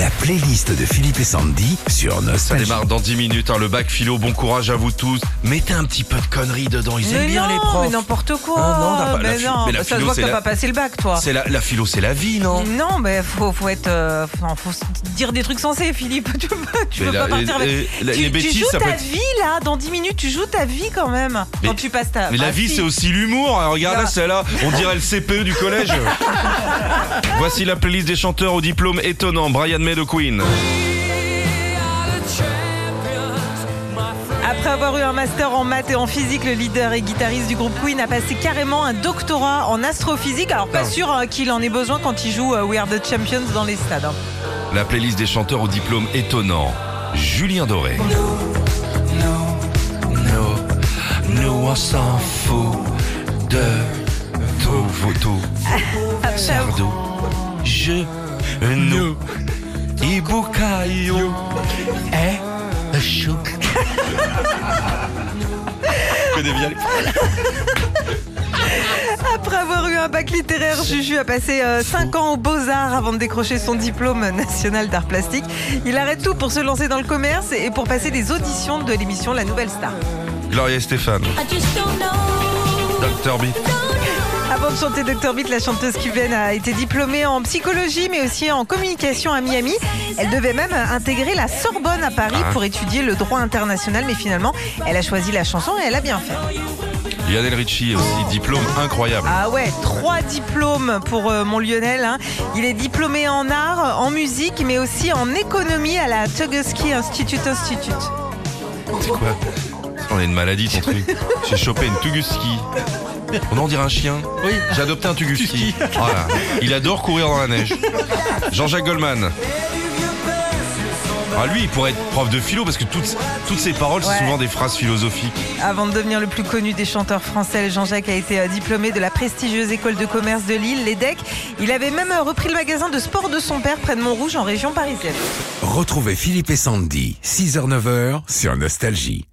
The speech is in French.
La playlist de Philippe et Sandy sur Ça Nostalgie. démarre dans 10 minutes, hein, le bac philo, bon courage à vous tous. Mettez un petit peu de conneries dedans, ils aiment Mais bien non, les profs. mais n'importe quoi. Ah non, la mais non, mais la bah, ça se philo, voit c'est que t'as la- pas passé le bac, toi. C'est la, la philo, c'est la vie, non Non, mais faut, faut être, euh, enfin, faut se dire des trucs sensés, Philippe. Tu tu peux la- pas partir avec. tu, les tu bêtises, joues ça ta peut être- vie là. Dans 10 minutes, tu joues ta vie quand même. Mais- quand tu passes ta. Mais la bah, vie, si. c'est aussi l'humour. hein, Regarde là, Non. celle-là, on dirait le CPE du collège. Voici la playlist des chanteurs au diplôme étonnant. Brian May de Queen. Après avoir eu un master en maths et en physique, le leader et guitariste du groupe Queen a passé carrément un doctorat en astrophysique. Alors pas Ah. sûr euh, qu'il en ait besoin quand il joue euh, We Are the Champions dans les stades. hein. La playlist des chanteurs au diplôme étonnant. Julien Doré. Nous, nous, nous, on s'en fout de tout, photo, sardo, je, nous, Est chou. Connais bien les- Après avoir eu un bac littéraire, Juju a passé 5 ans aux Beaux-Arts avant de décrocher son diplôme national d'art plastique. Il arrête tout pour se lancer dans le commerce et pour passer des auditions de l'émission La Nouvelle Star. Gloria et Stéphane, Dr. Beat. Avant de chanter Dr Beat, la chanteuse cubaine a été diplômée en psychologie mais aussi en communication à Miami. Elle devait même intégrer la Sorbonne à Paris Ah. pour étudier le droit international mais finalement elle a choisi la chanson et elle a bien fait. Lionel Richie aussi, diplôme incroyable. Ah ouais, trois diplômes pour euh, mon Lionel. hein. Il est diplômé en art, en musique mais aussi en économie à la Tuguski Institute Institute. C'est quoi? On a une maladie ton truc. J'ai chopé une Tuguski. On en dirait un chien Oui. J'ai adopté un Tuguski. Voilà. Il adore courir dans la neige. Jean-Jacques Goldman. Ah lui, il pourrait être prof de philo parce que toutes, toutes ses paroles, Ouais. c'est souvent des phrases philosophiques. Avant de devenir le plus connu des chanteurs français, Jean-Jacques a été euh, diplômé de la prestigieuse école de commerce de Lille, l'EDEC. Il avait même euh, repris le magasin de sport de son père près de Montrouge en région parisienne. Retrouvez Philippe et Sandy, 6h-9h sur Nostalgie.